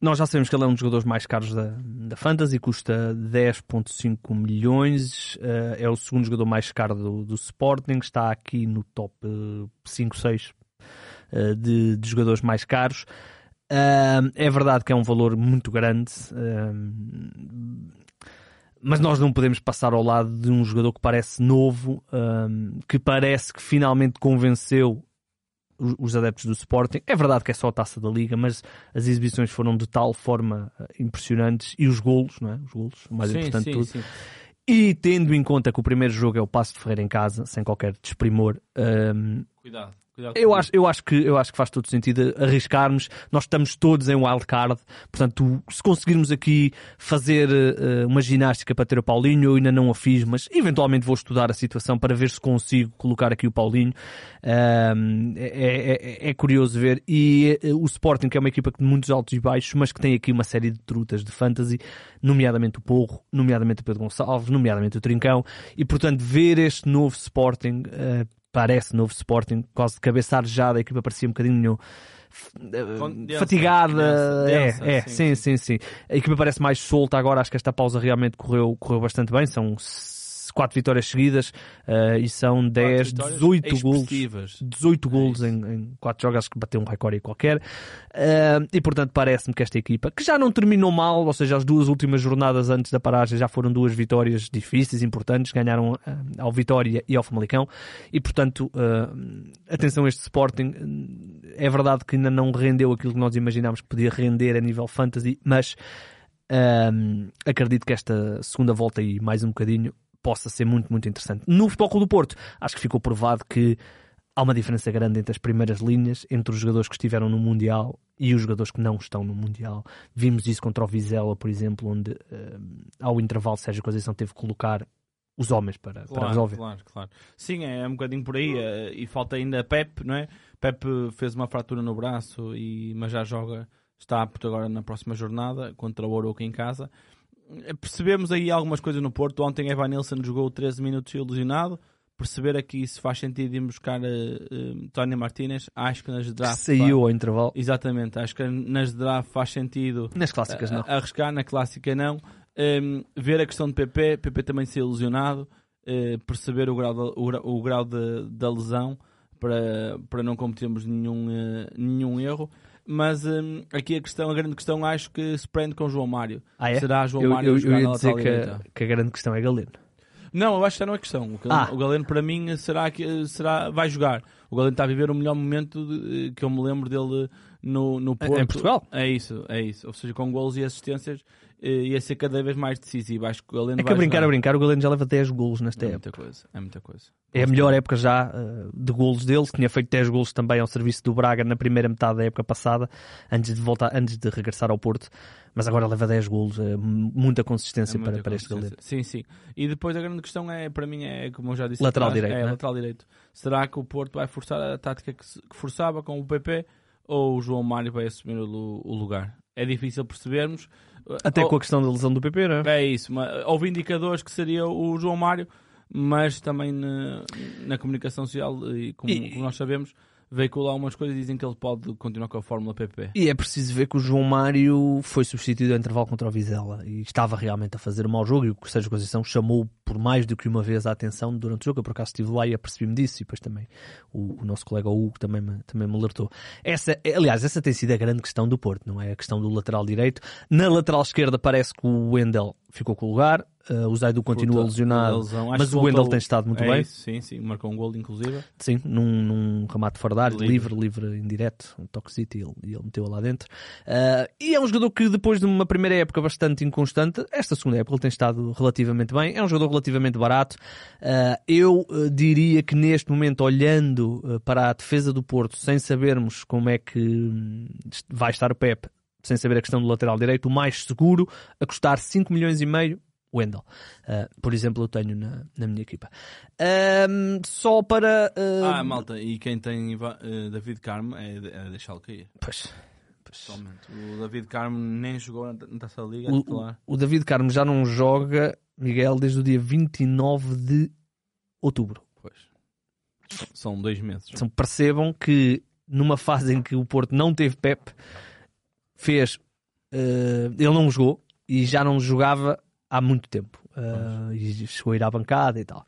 [SPEAKER 3] nós já sabemos que ele é um dos jogadores mais caros da, da Fantasy, custa 10.5 milhões, ah, é o segundo jogador mais caro do, do Sporting, está aqui no top eh, 5, 6 eh, de, de jogadores mais caros. É verdade que é um valor muito grande, mas nós não podemos passar ao lado de um jogador que parece novo, que parece que finalmente convenceu os- os adeptos do Sporting. É verdade que é só a taça da Liga, mas as exibições foram de tal forma eh, impressionantes e os golos, não é? Os golos, o mais
[SPEAKER 4] sim,
[SPEAKER 3] importante de
[SPEAKER 4] sim,
[SPEAKER 3] tudo.
[SPEAKER 4] sim.
[SPEAKER 3] E tendo em conta que o primeiro jogo é o Passo de Ferreira em casa, sem qualquer desprimor, hum,
[SPEAKER 4] cuidado,
[SPEAKER 3] eu acho, eu, acho que, eu acho que faz todo sentido arriscarmos. Nós estamos todos em wildcard, portanto, se conseguirmos aqui fazer eh, uma ginástica para ter o Paulinho, eu ainda não a fiz, mas eventualmente vou estudar a situação para ver se consigo colocar aqui o Paulinho. É, é- é- é curioso ver. E eh, o Sporting, que é uma equipa de muitos altos e baixos, mas que tem aqui uma série de trutas de fantasy, nomeadamente o Porro, nomeadamente o Pedro Gonçalves, nomeadamente o Trincão, e portanto, ver este novo Sporting. eh, Parece novo Sporting, quase de cabeça arejada, a equipa parecia um bocadinho eh, fatigada. é, é,
[SPEAKER 4] sim,
[SPEAKER 3] sim, sim, sim. A equipa parece mais solta agora. Acho que esta pausa realmente correu, correu bastante bem. São quatro vitórias seguidas eh, e são 10,
[SPEAKER 4] vitórias
[SPEAKER 3] 18 golos.
[SPEAKER 4] expressivas.
[SPEAKER 3] 18 golos
[SPEAKER 4] É
[SPEAKER 3] em, em 4 jogos, acho que bateu um recorde qualquer. Eh, e portanto, parece-me que esta equipa, que já não terminou mal, ou seja, as duas últimas jornadas antes da paragem já foram duas vitórias difíceis, importantes, ganharam eh, ao Vitória e ao Famalicão. E portanto, atenção a este Sporting. É verdade que ainda não rendeu aquilo que nós imaginámos que podia render a nível fantasy, mas Ahm, acredito que esta segunda volta aí, mais um bocadinho, possa ser muito, muito interessante. No Futebol Clube do Porto, acho que ficou provado que há uma diferença grande entre as primeiras linhas, entre os jogadores que estiveram no Mundial e os jogadores que não estão no Mundial. Vimos isso contra o Vizela, por exemplo, onde ahm, ao intervalo Sérgio Conceição teve que colocar os homens para, para
[SPEAKER 4] Claro,
[SPEAKER 3] resolver.
[SPEAKER 4] claro, claro. Sim, é um bocadinho por aí. eh, E falta ainda Pep, não é? Pep fez uma fratura no braço, e, mas já joga, está apto agora na próxima jornada contra o Oroca em casa. Eh, Percebemos aí algumas coisas no Porto. Ontem Evan Nilsson jogou 13 minutos ilusionado. perceber aqui se faz sentido ir buscar uh, uh, Tony Martinez. Acho que nas draft.
[SPEAKER 3] Saiu ao intervalo.
[SPEAKER 4] Exatamente, acho que nas draft faz sentido.
[SPEAKER 3] Nas clássicas, não.
[SPEAKER 4] Arriscar, na clássica, não. Um, ver a questão de PP, PP também ser ilusionado, uh, perceber o grau, de, o, o grau de, da lesão para, para não cometermos nenhum, nenhum erro. Mas um, aqui a questão, a grande questão, acho que se prende com João Mário.
[SPEAKER 3] Ah, é?
[SPEAKER 4] Será João
[SPEAKER 3] eu,
[SPEAKER 4] Mário
[SPEAKER 3] eu,
[SPEAKER 4] jogar
[SPEAKER 3] eu ia
[SPEAKER 4] na
[SPEAKER 3] dizer que, a- que a grande questão é Galeno.
[SPEAKER 4] Não, eu acho que já não é questão. O Galeno,
[SPEAKER 3] Ah.
[SPEAKER 4] o Galeno, para mim será que será, vai jogar. O Galeno está a viver o melhor momento de- que eu me lembro dele no, no Porto.
[SPEAKER 3] em Portugal?
[SPEAKER 4] É isso, é isso. Ou seja, com golos e assistências ia ser cada vez mais decisivo. Acho que o Galeno
[SPEAKER 3] É que a brincar,
[SPEAKER 4] jogar.
[SPEAKER 3] a brincar, o Galeno já leva 10 golos nesta
[SPEAKER 4] É
[SPEAKER 3] época.
[SPEAKER 4] muita coisa, é muita coisa.
[SPEAKER 3] É a melhor época já uh, de golos dele. Tinha feito 10 golos também ao serviço do Braga na primeira metade da época passada, antes de voltar, antes de regressar ao Porto. Mas agora leva 10 golos, é muita consistência
[SPEAKER 4] É
[SPEAKER 3] para,
[SPEAKER 4] muita
[SPEAKER 3] para este
[SPEAKER 4] consistência.
[SPEAKER 3] Galeno.
[SPEAKER 4] Sim, sim. E depois a grande questão é, para mim, é como eu já disse,
[SPEAKER 3] Lateral
[SPEAKER 4] atrás,
[SPEAKER 3] direito,
[SPEAKER 4] É,
[SPEAKER 3] não é?
[SPEAKER 4] lateral direito. Será que o Porto vai forçar a tática que, forçava com o PP ou o João Mário vai assumir o, o lugar? É difícil percebermos.
[SPEAKER 3] Até
[SPEAKER 4] Ou-
[SPEAKER 3] com a questão da lesão do PP, não é?
[SPEAKER 4] É isso. Mas, houve indicadores que seria o João Mário, mas também na, na comunicação social, e como,
[SPEAKER 3] E-
[SPEAKER 4] como nós sabemos, veicula algumas coisas e dizem que ele pode continuar com a Fórmula PP.
[SPEAKER 3] E é preciso ver que o João Mário foi substituído ao intervalo contra o Vizela e estava realmente a fazer um mau jogo e o Sérgio Conceição chamou por mais do que uma vez a atenção durante o jogo. Eu por acaso estive lá e apercebi-me disso e depois também o, o nosso colega Hugo também me, também me alertou. Essa, aliás, essa tem sido a grande questão do Porto, não é? A questão do lateral direito. Na lateral esquerda parece que o Wendel ficou com o lugar, uh, o Zaidu continua lesionado, mas o Wendel tem estado muito
[SPEAKER 4] é
[SPEAKER 3] bem.
[SPEAKER 4] Isso, sim, sim. Marcou um gol, inclusive.
[SPEAKER 3] Sim, num, num remate área, livre,
[SPEAKER 4] Livre.
[SPEAKER 3] livre, indireto, um toquezito e ele, ele meteu lá dentro. Ah, e é um jogador que depois de uma primeira época bastante inconstante, esta segunda época ele tem estado relativamente bem, é um jogador relativamente barato. Ah, eu diria que neste momento, olhando para a defesa do Porto, sem sabermos como é que hum, vai estar o Pep, sem saber a questão do lateral direito, o mais seguro, a custar 5 milhões e meio, Wendel. Ah, por exemplo, eu tenho na, na minha equipa. Ahm, só para. ah,
[SPEAKER 4] Ah, malta, e quem tem eh, David Carmo é, é deixá-lo cair.
[SPEAKER 3] Pois.
[SPEAKER 4] Totalmente. O David Carmo nem jogou na, Taça da Liga,
[SPEAKER 3] O,
[SPEAKER 4] titular.
[SPEAKER 3] o David Carmo já não joga, Miguel, desde o dia 29 de outubro.
[SPEAKER 4] Pois. São dois meses.
[SPEAKER 3] Então percebam que numa fase em que o Porto não teve Pep, fez. eh, ele não jogou e já não jogava há muito tempo. Eh, e chegou a ir à bancada e tal.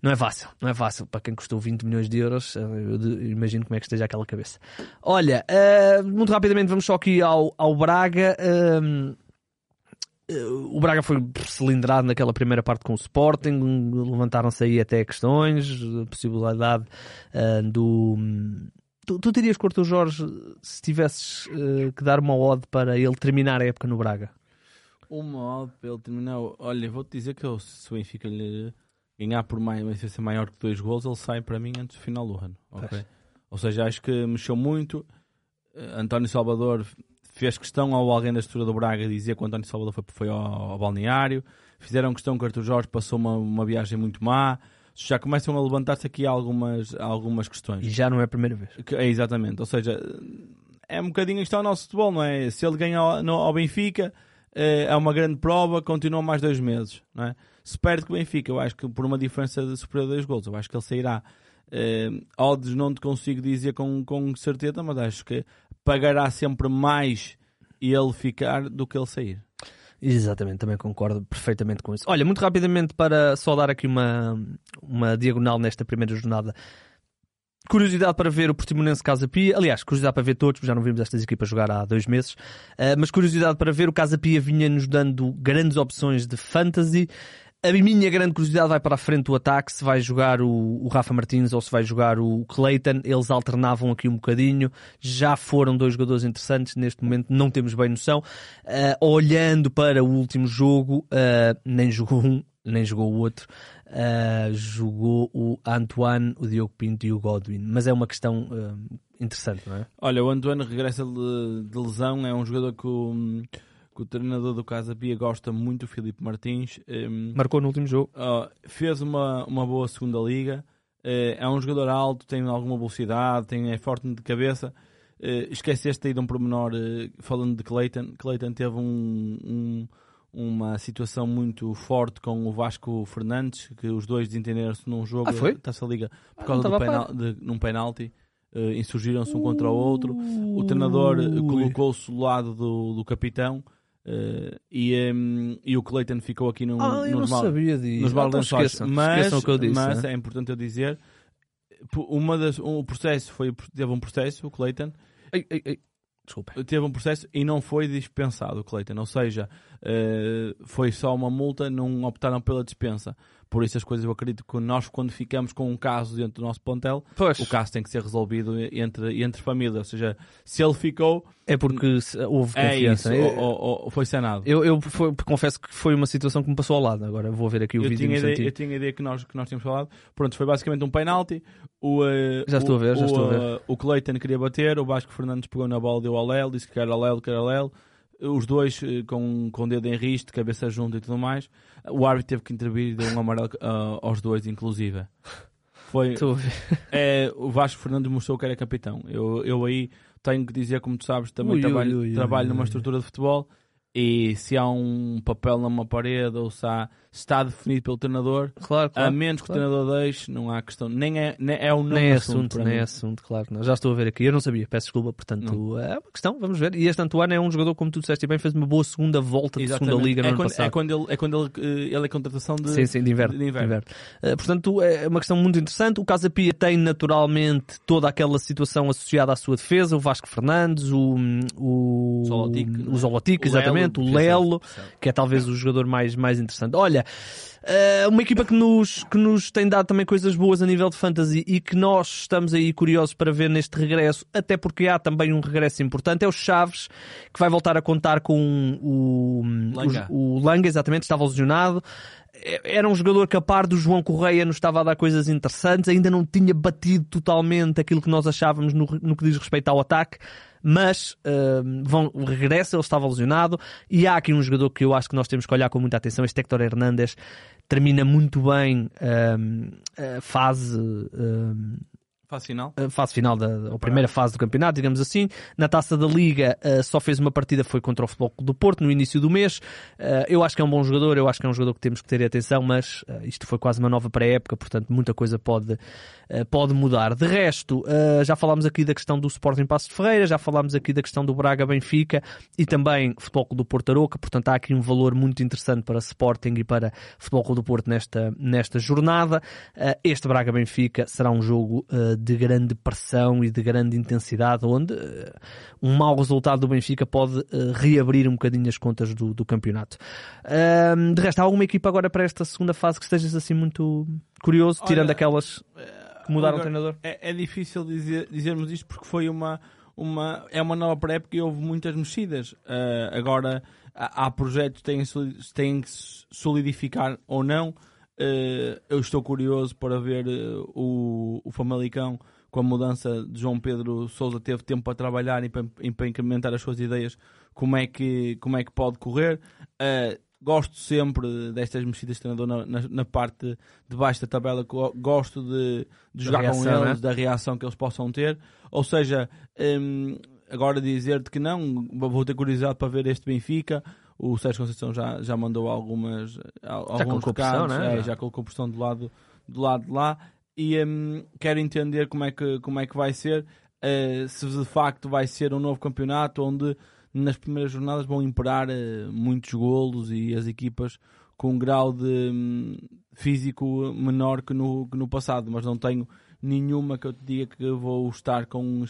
[SPEAKER 3] Não é fácil, não é fácil. Para quem custou 20 milhões de euros, eh, eu imagino como é que esteja aquela cabeça. Olha, eh, muito rapidamente vamos só aqui ao, ao Braga. o Braga foi cilindrado naquela primeira parte com o Sporting, levantaram-se aí até questões, a possibilidade eh, do. Tu, tu terias que o Jorge se tivesses eh, que dar uma ode para ele terminar a época no Braga?
[SPEAKER 4] Uma odd para ele terminar. Olha, vou-te dizer que eu, se o Benfica lhe ganhar por mais, uma maior que dois gols, ele sai para mim antes do final do ano. ok?
[SPEAKER 3] Pois.
[SPEAKER 4] Ou seja, acho que mexeu muito. Eh, António Salvador fez questão ao alguém da estrutura do Braga dizer que o António Salvador foi, foi ao, ao balneário. Fizeram questão que o Arthur Jorge passou uma, uma viagem muito má. Já começam a levantar-se aqui algumas, algumas questões.
[SPEAKER 3] E já não é a primeira vez.
[SPEAKER 4] Que- É, exatamente. Ou seja, é um bocadinho isto ao nosso futebol, não é? Se ele ganha ao, no- ao Benfica, eh, é uma grande prova, continua mais dois meses, não é? Se perde com o Benfica, eu acho que por uma diferença de superior a dois gols, eu acho que ele sairá. Eh, odds não te consigo dizer com, com certeza, mas acho que pagará sempre mais ele ficar do que ele sair.
[SPEAKER 3] Exatamente, também concordo perfeitamente com isso. Olha, muito rapidamente para só dar aqui uma, uma diagonal nesta primeira jornada. Curiosidade para ver o Portimonense Casa Pia. Aliás, curiosidade para ver todos, já não vimos estas equipas jogar há dois meses. Uh, mas curiosidade para ver, o Casa Pia vinha nos dando grandes opções de fantasy. A minha grande curiosidade vai para a frente do ataque, se vai jogar o, o Rafa Martins ou se vai jogar o Clayton. Eles alternavam aqui um bocadinho. Já foram dois jogadores interessantes. Neste momento não temos bem noção. Uh, olhando para o último jogo, uh, nem jogou um, nem jogou o outro. Uh, jogou o Antoine, o Diogo Pinto e o Godwin. Mas é uma questão interessante, não é?
[SPEAKER 4] Olha, o Antoine regressa de, lesão, é um jogador que que o treinador do Casa Pia gosta muito, o Filipe Martins. Um,
[SPEAKER 3] Marcou no último jogo.
[SPEAKER 4] Uh, fez uma, uma boa segunda liga. Uh, é um jogador alto, tem alguma velocidade, tem, é forte de cabeça. Uh, esqueceste aí de um pormenor uh, falando de Clayton. Clayton teve um, um, uma situação muito forte com o Vasco Fernandes, que os dois desentenderam-se num jogo
[SPEAKER 3] Ah,
[SPEAKER 4] da Taça Liga por
[SPEAKER 3] Ah,
[SPEAKER 4] causa do penal, de, num penalti. Uh, insurgiram-se um contra o outro. O treinador colocou-se do lado do, do capitão uh, e, um, e o Clayton ficou aqui no,
[SPEAKER 3] Ah,
[SPEAKER 4] nos, mal-
[SPEAKER 3] sabia disso.
[SPEAKER 4] nos
[SPEAKER 3] Ah, então
[SPEAKER 4] balanços.
[SPEAKER 3] esqueçam,
[SPEAKER 4] mas
[SPEAKER 3] esqueçam o que eu disse.
[SPEAKER 4] mas
[SPEAKER 3] né?
[SPEAKER 4] é importante eu dizer, uma das, um, o processo foi, teve um processo, o Clayton,
[SPEAKER 3] Ei, ei, ei. Desculpa.
[SPEAKER 4] teve um processo e não foi dispensado o Clayton, ou seja, eh, foi só uma multa, não optaram pela dispensa. Por isso as coisas eu acredito que nós quando ficamos com um caso dentro do nosso plantel,
[SPEAKER 3] Pois,
[SPEAKER 4] o caso tem que ser resolvido entre, entre família, ou seja, se ele ficou,
[SPEAKER 3] é porque houve
[SPEAKER 4] é
[SPEAKER 3] confiança.
[SPEAKER 4] isso,
[SPEAKER 3] Eu-
[SPEAKER 4] ou, ou- foi sanado.
[SPEAKER 3] Eu, eu foi- confesso que foi uma situação que me passou ao lado. Agora vou ver aqui o
[SPEAKER 4] Eu
[SPEAKER 3] vídeo
[SPEAKER 4] tinha, ideia, eu tinha ideia que nós, que nós tínhamos falado. Pronto, foi basicamente um penalti. O, eh,
[SPEAKER 3] Já estou
[SPEAKER 4] o-
[SPEAKER 3] a ver, já
[SPEAKER 4] o,
[SPEAKER 3] estou a ver.
[SPEAKER 4] eh, O Clayton queria bater, o Vasco Fernandes pegou na bola, deu ao Léo, disse que era Léo, que era Léo. Os dois eh, com, com o dedo em riste, cabeça junto e tudo mais. O árbitro teve que intervir e deu um amarelo ah, aos dois, inclusive. Foi, é, o Vasco Fernandes mostrou que era capitão. Eu, eu aí tenho que dizer, como tu sabes, também
[SPEAKER 3] Ui,
[SPEAKER 4] trabalho,
[SPEAKER 3] ui, ui,
[SPEAKER 4] trabalho numa estrutura de futebol e se há um papel numa parede ou se, há, está definido pelo treinador,
[SPEAKER 3] Claro,
[SPEAKER 4] a
[SPEAKER 3] claro.
[SPEAKER 4] menos que
[SPEAKER 3] claro.
[SPEAKER 4] o treinador deixe, não há questão. Nem é, nem é o não
[SPEAKER 3] Nem é
[SPEAKER 4] assunto,
[SPEAKER 3] nem
[SPEAKER 4] mim.
[SPEAKER 3] é assunto, claro. que não. Já estou a ver aqui. Eu não sabia, peço desculpa. Portanto, é uma questão, vamos ver. E este Antoine é um jogador, como tu disseste bem, fez uma boa segunda volta de
[SPEAKER 4] Exatamente.
[SPEAKER 3] segunda liga no
[SPEAKER 4] é,
[SPEAKER 3] ano
[SPEAKER 4] quando,
[SPEAKER 3] passado.
[SPEAKER 4] é quando ele é quando ele, eh, ele é contratação de,
[SPEAKER 3] Sim, sim, de inverno.
[SPEAKER 4] de
[SPEAKER 3] de
[SPEAKER 4] inverno.
[SPEAKER 3] inverno. Eh, portanto, é uma questão muito interessante. O Casa Pia tem naturalmente toda aquela situação associada à sua defesa. O Vasco Fernandes, o, o o Zolotic,
[SPEAKER 4] O
[SPEAKER 3] exatamente, o Lelo, que é talvez o jogador mais, mais interessante. Olha, eh, uma equipa que nos, que nos tem dado também coisas boas a nível de fantasy e que nós estamos aí curiosos para ver neste regresso, até porque há também um regresso importante, é o Chaves, que vai voltar a contar com o,
[SPEAKER 4] Langa.
[SPEAKER 3] o, o Langa, exatamente, estava lesionado. Era um jogador que a par do João Correia nos estava a dar coisas interessantes, ainda não tinha batido totalmente aquilo que nós achávamos no, no que diz respeito ao ataque, mas hum, vão, regressa, ele estava lesionado, e há aqui um jogador que eu acho que nós temos que olhar com muita atenção, este Héctor Hernández termina muito bem hum, a fase
[SPEAKER 4] Faz final.
[SPEAKER 3] a fase final da a primeira fase do campeonato, digamos assim. Na taça da Liga eh, só fez uma partida, foi contra o Futebol do Porto no início do mês. Eh, eu acho que é um bom jogador, eu acho que é um jogador que temos que ter atenção, mas eh, isto foi quase uma nova pré-época, portanto muita coisa pode, pode mudar. De resto, já falámos aqui da questão do Sporting Passo de Ferreira, já falámos aqui da questão do Braga Benfica e também Futebol do Porto Aroca, portanto há aqui um valor muito interessante para Sporting e para Futebol do Porto nesta, nesta jornada. Este Braga Benfica será um jogo de grande pressão e de grande intensidade, onde eh, um mau resultado do Benfica pode eh, reabrir um bocadinho as contas do, do campeonato. De resto, há alguma equipa agora para esta segunda fase que estejas assim muito curioso,
[SPEAKER 4] Olha,
[SPEAKER 3] tirando aquelas que mudaram o
[SPEAKER 4] Agora,
[SPEAKER 3] treinador?
[SPEAKER 4] É, é difícil dizer, dizermos isto porque foi uma, uma, é uma nova pré-época e houve muitas mexidas. Ah, agora há, há projetos que têm, têm que se solidificar ou não. Ah, eu estou curioso para ver ah, o, o Famalicão com a mudança de João Pedro Sousa teve tempo para trabalhar e para, e para incrementar as suas ideias como é que, como é que pode correr. Ah, gosto sempre destas mexidas de treinador na, na, na parte de baixo da tabela, go- gosto de, de jogar
[SPEAKER 3] reação,
[SPEAKER 4] com eles,
[SPEAKER 3] né?
[SPEAKER 4] da reação que eles possam ter. Ou seja, hum, agora dizer-te que não, vou ter curiosidade para ver este Benfica. O Sérgio Conceição já, já mandou algumas al- alguns recados,
[SPEAKER 3] né?
[SPEAKER 4] é, já. colocou pressão do lado, do lado de lá. E hum, quero entender como é que, como é que vai ser, eh, se de facto vai ser um novo campeonato onde nas primeiras jornadas vão imperar eh, muitos golos e as equipas com um grau de hum, físico menor que no, que no passado, mas não tenho nenhuma que eu te diga que vou estar com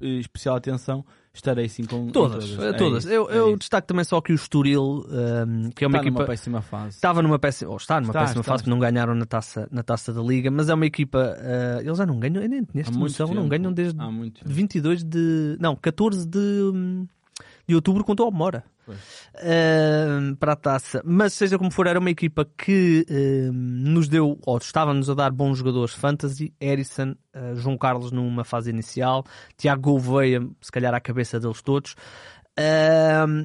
[SPEAKER 4] especial atenção, estarei sim com
[SPEAKER 3] Todas,
[SPEAKER 4] todas.
[SPEAKER 3] eh,
[SPEAKER 4] É
[SPEAKER 3] todas.
[SPEAKER 4] isso,
[SPEAKER 3] eu
[SPEAKER 4] é
[SPEAKER 3] eu destaco também só que o Estoril, ahm, que é uma
[SPEAKER 4] Está
[SPEAKER 3] equipa.
[SPEAKER 4] numa péssima fase.
[SPEAKER 3] Estava numa péssima, ou está numa
[SPEAKER 4] Está,
[SPEAKER 3] péssima
[SPEAKER 4] está,
[SPEAKER 3] fase, que não ganharam na taça, na taça da Liga, mas é uma equipa. ah, eles já não ganham,
[SPEAKER 4] muito
[SPEAKER 3] noção, não ganham desde
[SPEAKER 4] Há muito tempo.
[SPEAKER 3] 22 de. Não, 14 de, hum, de outubro contra o Almora. Ahm, para a taça. Mas seja como for, era uma equipa que ahm, nos deu, ou estava-nos a dar bons jogadores fantasy. Erison, ah, João Carlos numa fase inicial, Tiago Gouveia, se calhar à cabeça deles todos.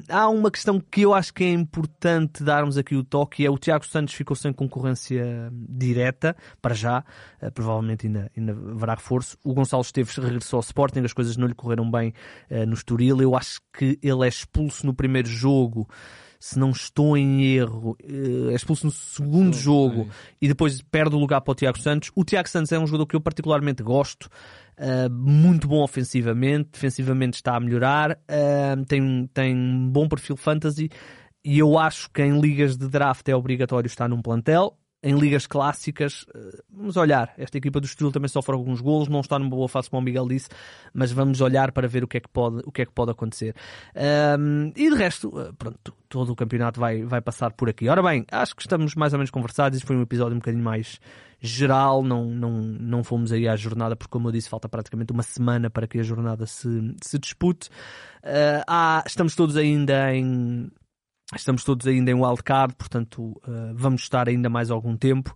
[SPEAKER 3] Há uma questão que eu acho que é importante darmos aqui o toque, é o Tiago Santos ficou sem concorrência direta, para já, ah, provavelmente ainda, ainda haverá reforço. O Gonçalo Esteves regressou ao Sporting, as coisas não lhe correram bem ah, no Estoril. Eu acho que ele é expulso no primeiro jogo se não estou em erro, eh, é expulso no segundo jogo e depois perde o lugar para o Tiago Santos. O Tiago Santos é um jogador que eu particularmente gosto, Uh, muito bom ofensivamente, defensivamente está a melhorar, uh, tem, tem um bom perfil fantasy e eu acho que em ligas de draft é obrigatório estar num plantel. Em ligas clássicas, uh, vamos olhar. Esta equipa do Estoril também sofre alguns golos, não está numa boa fase, como o Miguel disse, mas vamos olhar para ver o que é que pode, o que é que pode acontecer. Um, e de resto, pronto, todo o campeonato vai, vai passar por aqui. Ora bem, acho que estamos mais ou menos conversados. Este foi um episódio um bocadinho mais geral, não, não, não fomos aí à jornada, porque como eu disse, falta praticamente uma semana para que a jornada se, se dispute. Uh, há, estamos todos ainda em. Estamos todos ainda em wildcard, portanto uh, vamos estar ainda mais algum tempo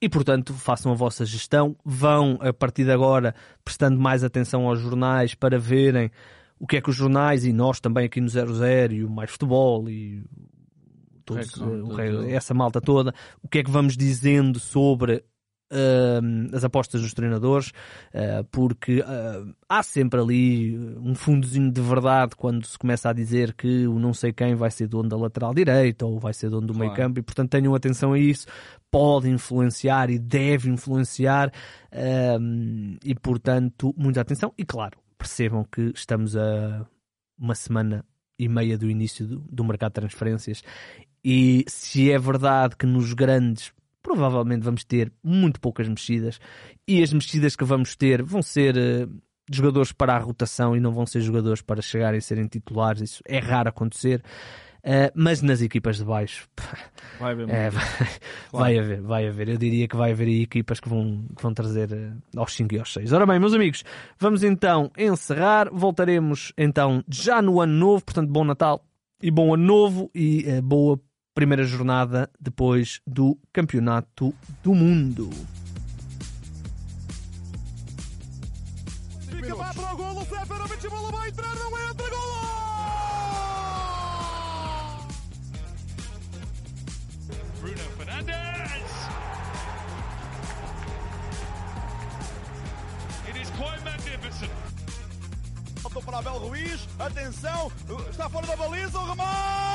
[SPEAKER 3] e, portanto, façam a vossa gestão. Vão, a partir de agora, prestando mais atenção aos jornais para verem o que é que os jornais e nós também aqui no 00 e o Mais Futebol e todos,
[SPEAKER 4] Recon,
[SPEAKER 3] o
[SPEAKER 4] tudo,
[SPEAKER 3] re-
[SPEAKER 4] tudo.
[SPEAKER 3] essa malta toda, o que é que vamos dizendo sobre hum, as apostas dos treinadores, uh, porque uh, há sempre ali um fundozinho de verdade quando se começa a dizer que o não sei quem vai ser dono da lateral direita ou vai ser dono do meio
[SPEAKER 4] Claro.
[SPEAKER 3] campo e portanto tenham atenção a isso, pode influenciar e deve influenciar e portanto muita atenção e claro, percebam que estamos a uma semana e meia do início do, do mercado de transferências e se é verdade que nos grandes provavelmente vamos ter muito poucas mexidas e as mexidas que vamos ter vão ser eh, jogadores para a rotação e não vão ser jogadores para chegarem a serem titulares, isso é raro acontecer. Eh, mas nas equipas de baixo
[SPEAKER 4] Vai haver
[SPEAKER 3] é, vai, vai haver, vai haver. Eu diria que vai haver aí equipas que vão, que vão trazer eh, aos 5 e aos 6. Ora bem, meus amigos, vamos então encerrar. Voltaremos então já no ano novo, portanto, bom Natal e bom ano novo e eh, boa primeira jornada depois do Campeonato do Mundo.
[SPEAKER 1] Fica lá para o golo, Seferovic, a bola vai entrar, não entra, golo!
[SPEAKER 2] Bruno Fernandes. It is quite magnificent.
[SPEAKER 1] Faltou para Abel Ruiz, atenção, está fora da baliza, o remate!